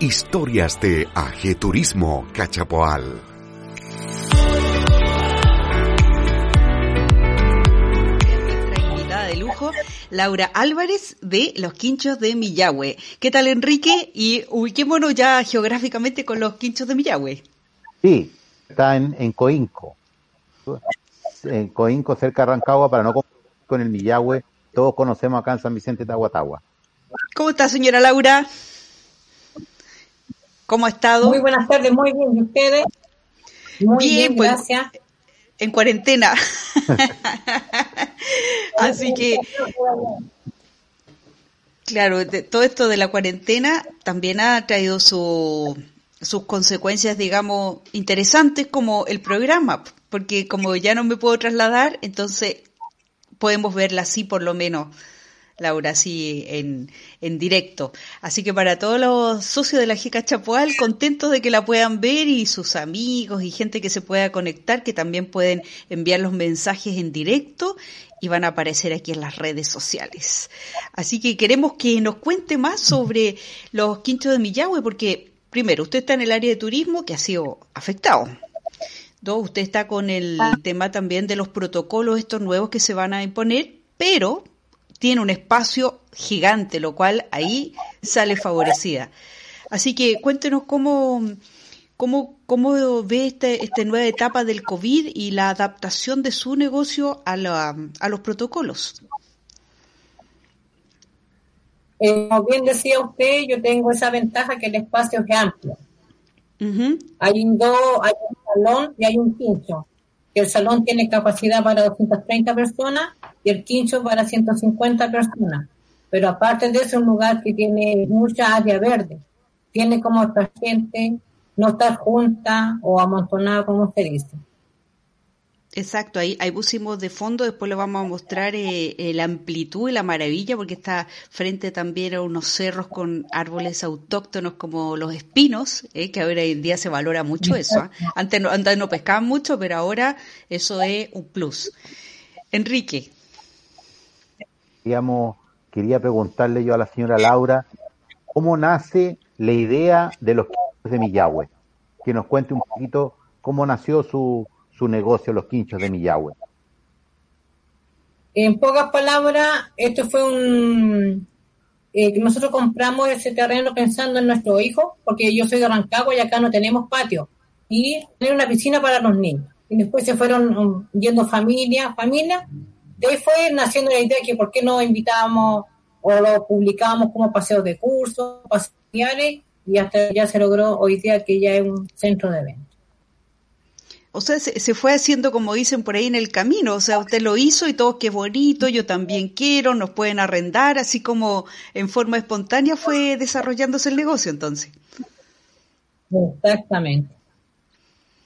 Historias de Ajeturismo Cachapoal. Nuestra invitada de lujo, Laura Álvarez de Los Quinchos de Millahue. ¿Qué tal, Enrique? Y ubiquémonos ya geográficamente con Los Quinchos de Millahue. Sí, está en, en Coinco. En Coinco, cerca de Rancagua, para no confundir con el Millahue. Todos conocemos acá en San Vicente Tahuatahua. ¿Cómo está, señora Laura? ¿Cómo ha estado? Muy buenas tardes, muy bien. ¿Y ustedes? Muy bien, pues, gracias. En cuarentena. Así que, claro, de- todo esto de la cuarentena también ha traído su- sus consecuencias, digamos, interesantes como el programa, porque como ya no me puedo trasladar, entonces podemos verla así por lo menos. Laura, así en, en directo. Así que para todos los socios de la GECA Chapoal, contentos de que la puedan ver y sus amigos y gente que se pueda conectar, que también pueden enviar los mensajes en directo y van a aparecer aquí en las redes sociales. Así que queremos que nos cuente más sobre los quinchos de Millahue, porque primero, usted está en el área de turismo que ha sido afectado. Dos, usted está con el tema también de los protocolos estos nuevos que se van a imponer, pero tiene un espacio gigante, lo cual ahí sale favorecida. Así que cuéntenos cómo, cómo, cómo ve este, esta nueva etapa del COVID y la adaptación de su negocio a, la- a los protocolos. Eh, como bien decía usted, yo tengo esa ventaja que el espacio es amplio. Ujú. Hay un, do- hay un salón y hay un quincho. El salón tiene capacidad para 230 personas y el quincho para 150 personas. Pero aparte de eso, es un lugar que tiene mucha área verde. Tiene como esta gente no estar junta o amontonada, como se dice. Exacto, ahí, ahí pusimos de fondo, después le vamos a mostrar eh, eh, la amplitud y la maravilla, porque está frente también a unos cerros con árboles autóctonos como los espinos, eh, que ahora en día se valora mucho eso. ¿ah? Antes, no, antes no pescaban mucho, pero ahora eso es un plus. Enrique, Digamos, quería preguntarle yo a la señora Laura, ¿cómo nace la idea de los de Millahue? Que nos cuente un poquito cómo nació su, su negocio, los quinchos de Millahue. En pocas palabras, esto fue un... eh, nosotros compramos ese terreno pensando en nuestro hijo, porque yo soy de Rancagua y acá no tenemos patio, y tener una piscina para los niños. Y después se fueron um, yendo familia, familia. De ahí fue naciendo la idea que por qué no invitábamos o lo publicábamos como paseos de curso, paseos y hasta ya se logró hoy día que ya es un centro de eventos. O sea, se, se fue haciendo como dicen por ahí en el camino, o sea, usted lo hizo y todo qué bonito, yo también quiero, nos pueden arrendar, así como en forma espontánea fue desarrollándose el negocio entonces. Exactamente.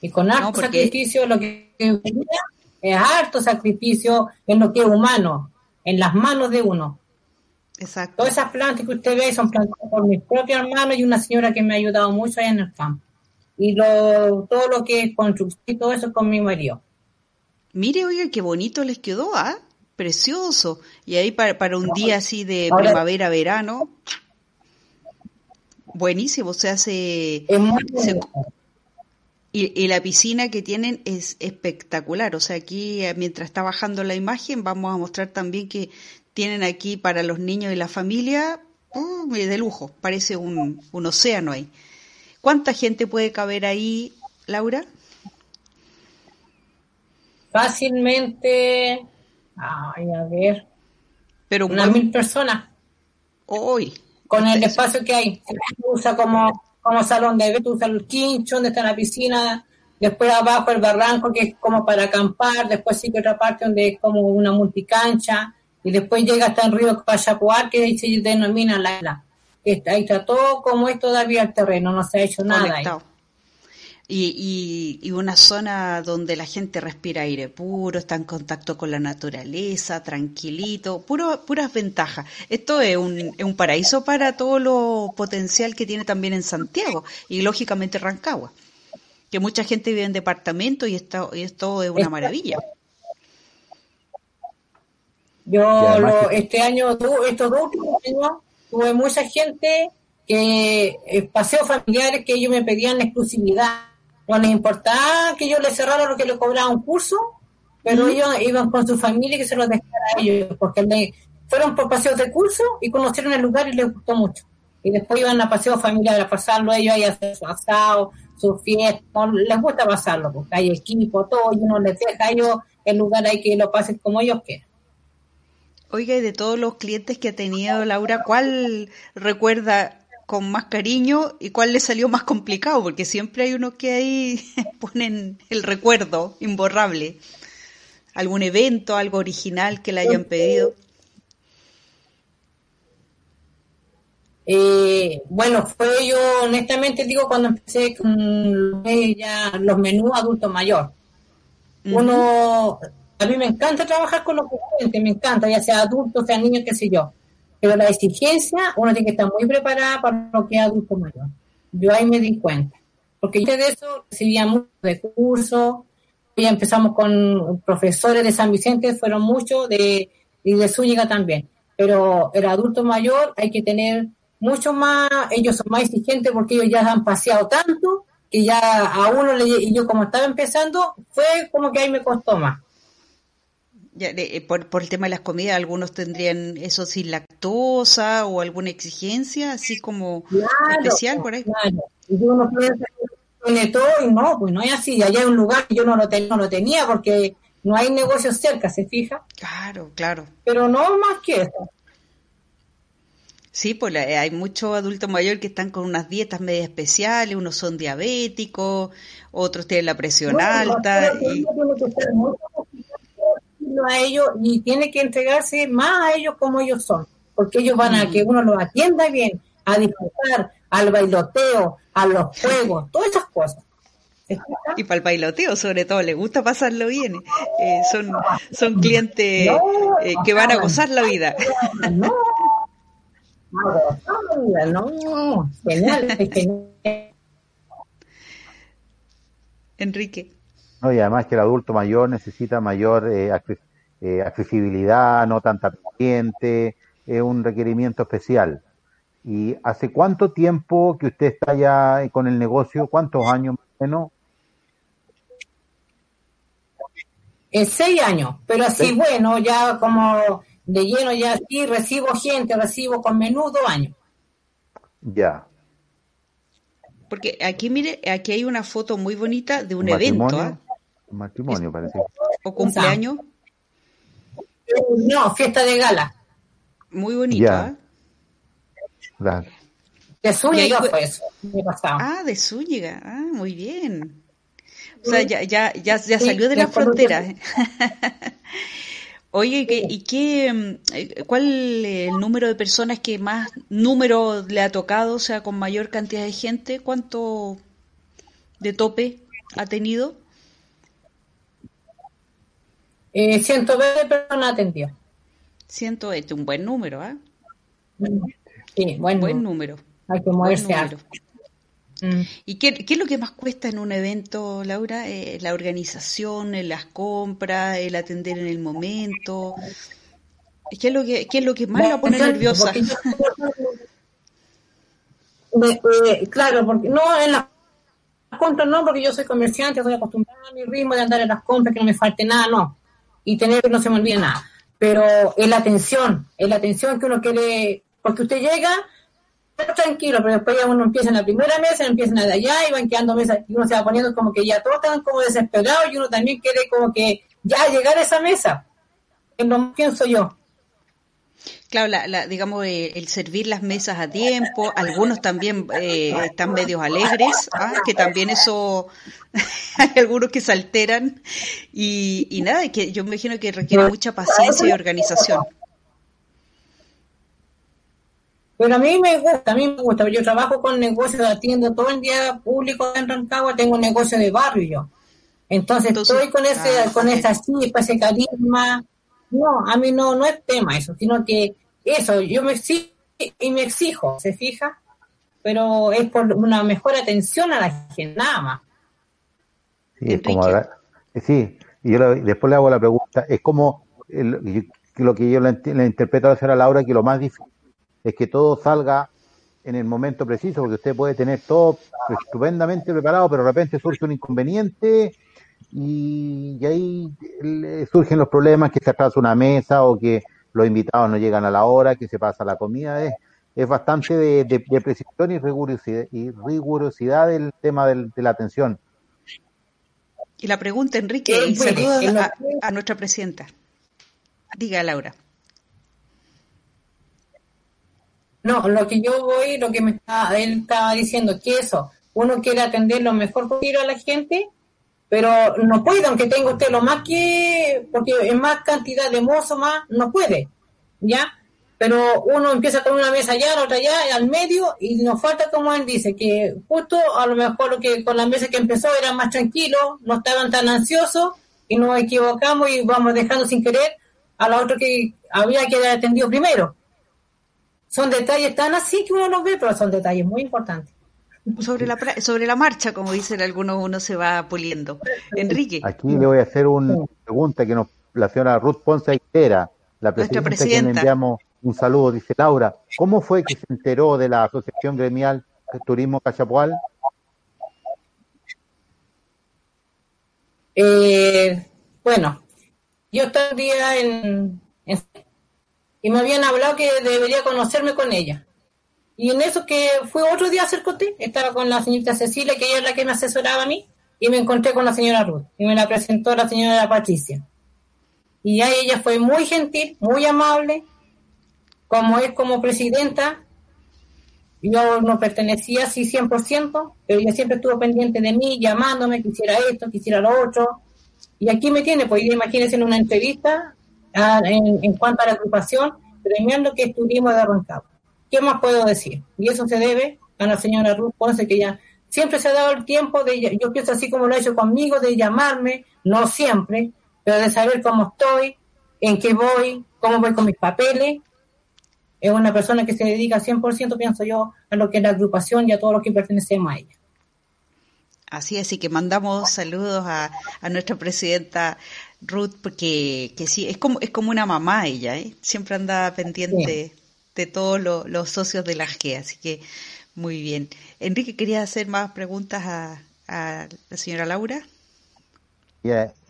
Y con harto No, porque- sacrificio, lo que es harto sacrificio en lo que es humano, en las manos de uno. Exacto. Todas esas plantas que usted ve son plantadas por mis propios hermanos y una señora que me ha ayudado mucho allá en el campo. Y lo, todo lo que es construcción y todo eso es con mi marido. Mire, oiga, qué bonito les quedó, ¿ah? Precioso. Y ahí para, para un día así de Ahora- primavera, verano, buenísimo, se hace... Es muy se- bonito. y, y la piscina que tienen es espectacular. O sea, aquí eh, mientras está bajando la imagen vamos a mostrar también que tienen aquí para los niños y la familia uh, de lujo. Parece un, un océano ahí. ¿Cuánta gente puede caber ahí, Laura? Fácilmente, ay, a ver, Pero un unas mil personas. Hoy. con el espacio que hay. Se usa como, como salón de eventos, usa el quincho, donde está la piscina, después abajo el barranco, que es como para acampar, después sigue otra parte donde es como una multicancha, y después llega hasta el río Payacuar, que ahí se denomina la isla. Está- Ahí está todo como es todavía el terreno, no se ha hecho nada ahí. Y, y, y una zona donde la gente respira aire puro, está en contacto con la naturaleza, tranquilito, puro, puras ventajas. Esto es un, es un paraíso para todo lo potencial que tiene también en Santiago y lógicamente Rancagua, que mucha gente vive en departamentos y esto, y esto es una maravilla. Yo lo- que- este año, tu- estos dos últimos años, tuve mucha gente que eh, paseos familiares que ellos me pedían exclusividad. No les importaba que yo les cerrara lo que le cobraba un curso, pero ellos iban con su familia y que se los dejara a ellos, porque fueron por paseos de curso y conocieron el lugar y les gustó mucho. Y después iban a paseos familiares a pasarlo ellos ahí a hacer su asado, su fiesta, les gusta pasarlo, porque hay equipo, todo, y uno les deja a ellos el lugar ahí que lo pasen como ellos quieran. Oiga, y de todos los clientes que ha tenido Laura, ¿cuál recuerda con más cariño y cuál le salió más complicado? Porque siempre hay unos que ahí ponen el recuerdo imborrable. ¿Algún evento, algo original que le hayan pedido? Eh, bueno, fue yo, honestamente digo, cuando empecé con ya los menús adulto mayor. Uno, a mí me encanta trabajar con los clientes, me encanta, ya sea adulto, sea niño, qué sé yo. Pero la exigencia, uno tiene que estar muy preparada para lo que es adulto mayor. Yo ahí me di cuenta. Porque yo de eso recibía muchos recursos, ya empezamos con profesores de San Vicente, fueron muchos, de, y de Zúñiga también. Pero el adulto mayor hay que tener mucho más, ellos son más exigentes porque ellos ya han paseado tanto que ya a uno le, y yo como estaba empezando, fue como que ahí me costó más. Ya, eh, por, por, el tema de las comidas, algunos tendrían eso sin lactosa o alguna exigencia, así como especial por ahí. Claro. Y uno piensa que tiene todo y no, pues no es así. Allá hay un lugar que yo no lo, no lo tenía porque no hay negocios cerca, ¿se fija? Claro, claro. Pero no más que eso. Sí, pues hay muchos adultos mayores que están con unas dietas medio especiales, unos son diabéticos, otros tienen la presión alta. Y... a ellos y tiene que entregarse más a ellos como ellos son, porque ellos van a mm. que uno los atienda bien, a disfrutar, al bailoteo, a los juegos, todas esas cosas. Y para el bailoteo, sobre todo, les gusta pasarlo bien. Eh, son, son clientes eh, que van a gozar la vida. No, no, Enrique. No, y además que el adulto mayor necesita mayor eh, eh, accesibilidad, no tanta paciente, es un requerimiento especial. ¿Y hace cuánto tiempo que usted está ya con el negocio? ¿Cuántos años más o menos? seis años, pero así bueno, ya como de lleno ya sí, recibo gente, recibo con menudo años. Ya. Porque aquí, mire, aquí hay una foto muy bonita de un, evento. ¿eh? Un matrimonio, parece. ¿O cumpleaños? No, fiesta de gala. Muy bonita. ¿eh? De Zúñiga fue eso, Ah, de Zúñiga. Ah, muy bien. O sea, ya, ya, ya, ya salió de la frontera. Oye, ¿y qué, mm, eh, cuál es el número de personas que más número le ha tocado, o sea, con mayor cantidad de gente? ¿Cuánto de tope ha tenido? Eh, 120 personas atendió. 120, un buen número, ¿ah? Sí, buen, buen número. Hay que moverse Mm. ¿Y qué, es lo que más cuesta en un evento, Laura? Eh, la organización, las compras, el atender en el momento. ¿Qué es lo que, qué es lo que más la pone nerviosa? Eh, claro, porque no en las compras no, porque yo soy comerciante, estoy acostumbrada a mi ritmo de andar en las compras, que no me falte nada, no. Y tener que no se me olvide nada. Pero es la atención, es la atención que uno quiere, porque usted llega tranquilo, pero después ya uno empieza en la primera mesa, empiezan de allá y van quedando mesas y uno se va poniendo como que ya todos están como desesperados y uno también quiere como que ya llegar a esa mesa. Es lo pienso yo. Claro, la, digamos, eh, el servir las mesas a tiempo, algunos también eh, están medios alegres, ¿ah? que también eso, hay algunos que se alteran y, y nada, que yo me imagino que requiere mucha paciencia y organización. Pero a mí me gusta, a mí me gusta. Yo trabajo con negocios, atiendo todo el día público en Rancagua, tengo un negocio de barrio. Entonces, estoy con ese, ah, con esa chispa, ese carisma. No, a mí no, no es tema eso, sino que eso, yo me exijo y me exijo, ¿se fija? Pero es por una mejor atención a la gente, nada más. Sí, es como, sí, y yo después le hago la pregunta, es como lo que yo le, interpreto a la señora Laura, que lo más difícil es que todo salga en el momento preciso, porque usted puede tener todo estupendamente preparado, pero de repente surge un inconveniente y, ahí surgen los problemas que se atrasa una mesa o que los invitados no llegan a la hora, que se pasa la comida. Es, es bastante de, de, precisión y rigurosidad, y rigurosidad del tema de la atención. Y la pregunta, Enrique, y saludos a, a nuestra presidenta. Diga, Laura. No, lo que yo voy, lo que me está, él estaba diciendo, que eso, uno quiere atender lo mejor posible a la gente, pero no puede, aunque tenga usted lo más que, porque en más cantidad de mozo más, no puede, ¿ya? Pero uno empieza con una mesa allá, la otra allá, al medio, y nos falta, como él dice, que justo a lo mejor lo que con la mesa que empezó era más tranquilo, no estaban tan ansiosos, y nos equivocamos y vamos dejando sin querer a la otra que había que haber atendido primero son detalles tan así que uno los ve, pero son detalles muy importantes. Sobre la, sobre la marcha, como dicen algunos, uno se va puliendo. Enrique. Aquí le voy a hacer una pregunta que nos la señora Ruth Ponce Aitera, la presidenta, presidenta. que le enviamos un saludo. Dice Laura, ¿cómo fue que se enteró de la Asociación Gremial Turismo Cachapual? Eh, bueno, yo estaba en, en y me habían hablado que debería conocerme con ella. Y en eso que fue otro día a hacer estaba con la señorita Cecilia, que ella es la que me asesoraba a mí, y me encontré con la señora Ruth, y me la presentó la señora Patricia. Y ya ella fue muy gentil, muy amable, como es como presidenta. Yo no pertenecía así 100%, pero ella siempre estuvo pendiente de mí, llamándome, quisiera esto, quisiera lo otro. Y aquí me tiene, pues imagínense en una entrevista, Ah, en, cuanto a la agrupación, premiando que estuvimos de arrancado. ¿Qué más puedo decir? Y eso se debe a la señora Ruth Ponce, que ya siempre se ha dado el tiempo de, yo pienso así como lo ha hecho conmigo, de llamarme, no siempre, pero de saber cómo estoy, en qué voy, cómo voy con mis papeles. Es una persona que se dedica 100%, pienso yo, a lo que es la agrupación y a todos los que pertenecemos a ella. Así es, y que mandamos saludos a, a nuestra presidenta Ruth, porque que sí, es como, es como una mamá ella, ¿eh? siempre anda pendiente de todos los socios de la G, así que muy bien. Enrique, ¿quería hacer más preguntas a, la señora Laura?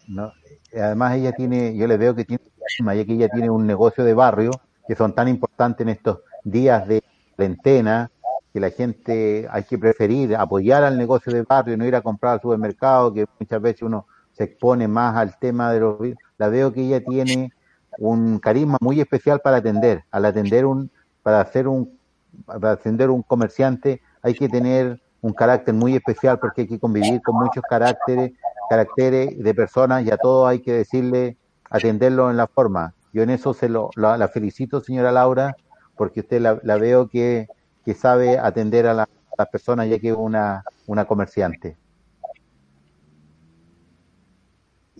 no, además ella tiene, yo le veo que tiene, ya que ella tiene un negocio de barrio, que son tan importantes en estos días de cuarentena, que la gente hay que preferir apoyar al negocio de barrio, no ir a comprar al supermercado, que muchas veces uno se expone más al tema de los la veo que ella tiene un carisma muy especial para atender, al atender un, para hacer un, para atender un comerciante hay que tener un carácter muy especial porque hay que convivir con muchos caracteres, caracteres de personas y a todos hay que decirle, atenderlo en la forma. Yo en eso se lo, la, felicito, señora Laura, porque usted la, veo que, que, sabe atender a, las personas ya que es una, una comerciante.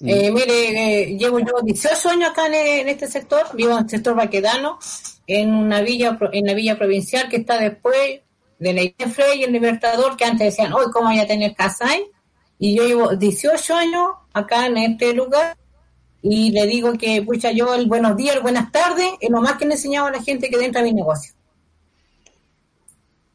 Eh, mire, eh, llevo yo 18 años acá en, este sector, vivo en el sector vaquedano, en una villa, en la villa provincial que está después de la IFRE y el Libertador, que antes decían, hoy cómo voy a tener casa ahí. Y yo llevo 18 años acá en este lugar y le digo que, pucha, yo el buenos días, el buenas tardes, es lo más que le enseñaba a la gente que entra a mi negocio.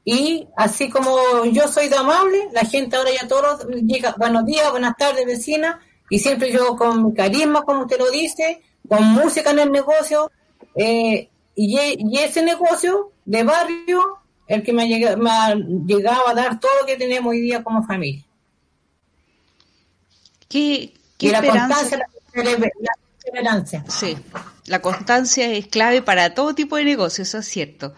Y así como yo soy de amable, la gente ahora ya todos llega, buenos días, buenas tardes, vecina, y siempre yo con mi carisma, como usted lo dice, con música en el negocio, eh, y, ese negocio de barrio, el que me ha, llegado, me ha llegado a dar todo lo que tenemos hoy día como familia. ¿Qué, qué la constancia, la, Sí, la constancia es clave para todo tipo de negocio, eso es cierto.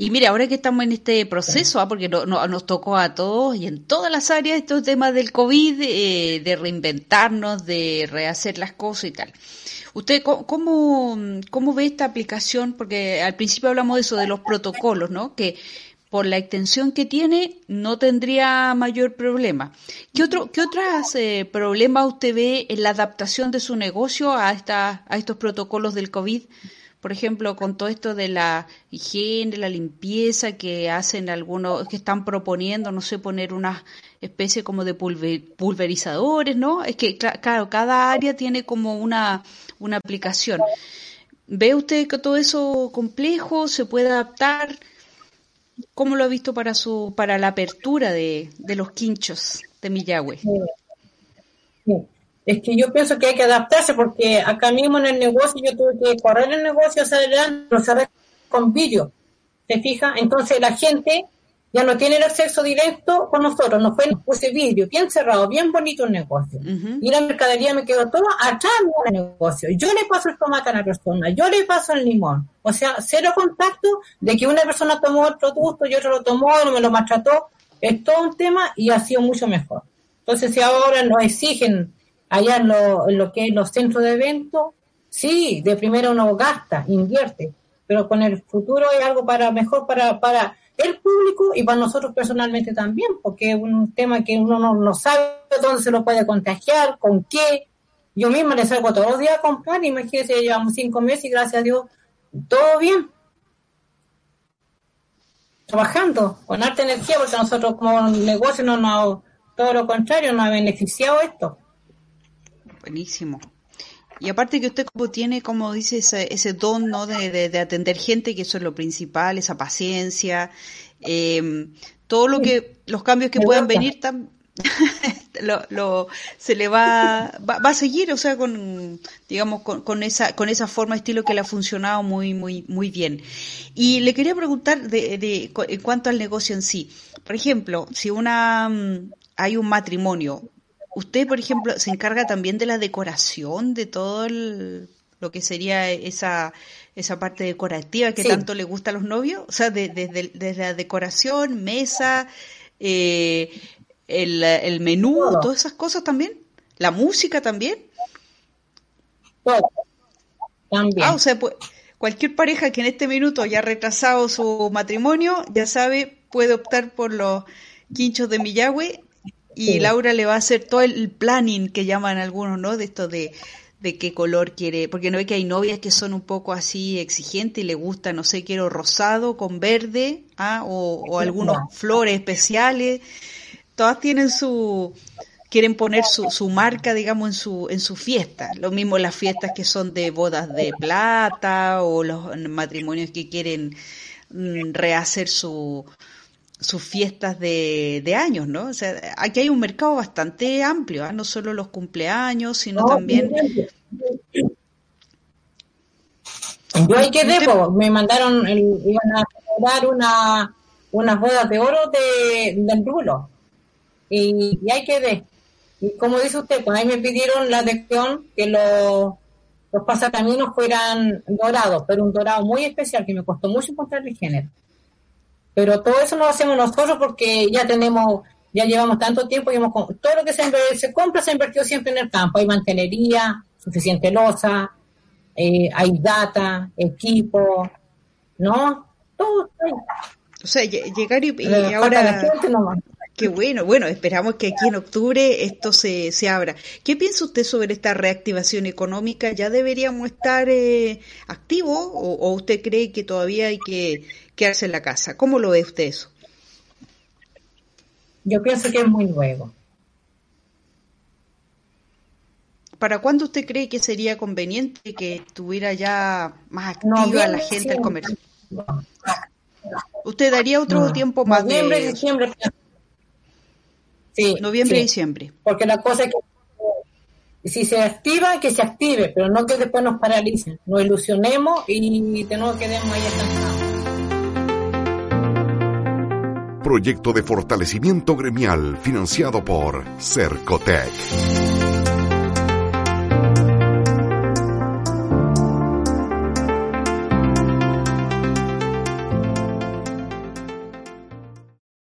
Y mire, ahora que estamos en este proceso, ¿ah? porque no, nos tocó a todos y en todas las áreas estos temas del COVID, eh, de reinventarnos, de rehacer las cosas y tal. ¿Usted cómo, cómo ve esta aplicación? Porque al principio hablamos de eso, de los protocolos, ¿no? Que por la extensión que tiene no tendría mayor problema. ¿Qué, otro, qué otros eh, problemas usted ve en la adaptación de su negocio a, esta, a estos protocolos del COVID? Por ejemplo, con todo esto de la higiene, la limpieza que hacen algunos, que están proponiendo, no sé, poner una especie como de pulverizadores, ¿no? Es que, claro, cada área tiene como una, una aplicación. ¿Ve usted que todo eso complejo se puede adaptar? ¿Cómo lo ha visto para su para la apertura de, de los quinchos de Millagüe? Es que yo pienso que hay que adaptarse porque acá mismo en el negocio yo tuve que correr el negocio hacia adelante, lo cerré con vídeo. ¿Se fija? Entonces la gente ya no tiene el acceso directo con nosotros, nos fue ese vídeo bien cerrado, bien bonito el negocio. Y la mercadería me quedó toda atrás del negocio. Yo le paso el tomate a la persona, yo le paso el limón. O sea, cero contacto de que una persona tomó el producto y otro lo tomó, no me lo maltrató. Es todo un tema y ha sido mucho mejor. Entonces, si ahora nos exigen allá en lo, en lo que es los centros de eventos, sí, de primero uno gasta, invierte, pero con el futuro es algo para mejor para, para el público y para nosotros personalmente también, porque es un tema que uno no, sabe dónde se lo puede contagiar, con qué. Yo misma le salgo todos los días a comprar, imagínense, llevamos cinco meses y gracias a Dios, todo bien. Trabajando con alta energía, porque nosotros como negocio no nos, todo lo contrario, nos ha beneficiado esto. Buenísimo. Y aparte que usted como tiene, como dice, ese, ese don ¿no? de, de, atender gente, que eso es lo principal, esa paciencia, eh, todo lo que, los cambios que puedan venir, lo, lo, se le va, va, a seguir, o sea, con, digamos, con, con, esa, con esa forma, estilo que le ha funcionado muy, muy, muy bien. Y le quería preguntar de, de, en cuanto al negocio en sí. Por ejemplo, si una, mm, hay un matrimonio, Usted, por ejemplo, se encarga también de la decoración de todo lo que sería esa, esa parte decorativa que tanto le gusta a los novios, o sea, desde de, la decoración, mesa, eh, el, menú, todas esas cosas también, la música también. También. Ah, o sea, pues, cualquier pareja que en este minuto haya retrasado su matrimonio, ya sabe, puede optar por los quinchos de Millagüe y Laura le va a hacer todo el planning que llaman algunos, ¿no? De esto de, de qué color quiere, porque no ve que hay novias que son un poco así exigentes y le gusta, no sé, quiero rosado con verde, ¿ah? o, o algunos flores especiales. Todas tienen su, quieren poner su, su marca, digamos, en su, en su fiesta. Lo mismo las fiestas que son de bodas de plata o los matrimonios que quieren mm, rehacer su, sus fiestas de, de, años, ¿no? O sea, aquí hay un mercado bastante amplio, ¿ah? no solo los cumpleaños, sino también... Yo ahí quedé, me mandaron, iban a dar una, unas bodas de oro de, del rulo. Y, y ahí quedé. Y como dice usted, pues ahí me pidieron la atención que los, los pasacaminos fueran dorados, pero un dorado muy especial que me costó mucho encontrar el género. Pero todo eso lo hacemos nosotros porque ya tenemos, ya llevamos tanto tiempo y hemos, todo lo que se, se compra se ha invertido siempre en el campo. Hay mantenería, suficiente losa, eh, hay data, equipo, ¿no? Todo. O sea, llegar y, ahora... Qué bueno, bueno, esperamos que aquí en octubre esto se, se abra. ¿Qué piensa usted sobre esta reactivación económica? ¿Ya deberíamos estar eh, activos o, o, usted cree que todavía hay que, quedarse en la casa. ¿Cómo lo ve usted eso? Yo pienso que es muy nuevo. ¿Para cuándo usted cree que sería conveniente que estuviera ya más activa la gente al comercio? ¿Usted daría otro tiempo más Noviembre, de... diciembre. Sí, Noviembre y diciembre. Porque la cosa es que si se activa, que se active, pero no que después nos paralicen. Nos ilusionemos y de nuevo quedemos ahí estancados proyecto de fortalecimiento gremial financiado por Cercotec.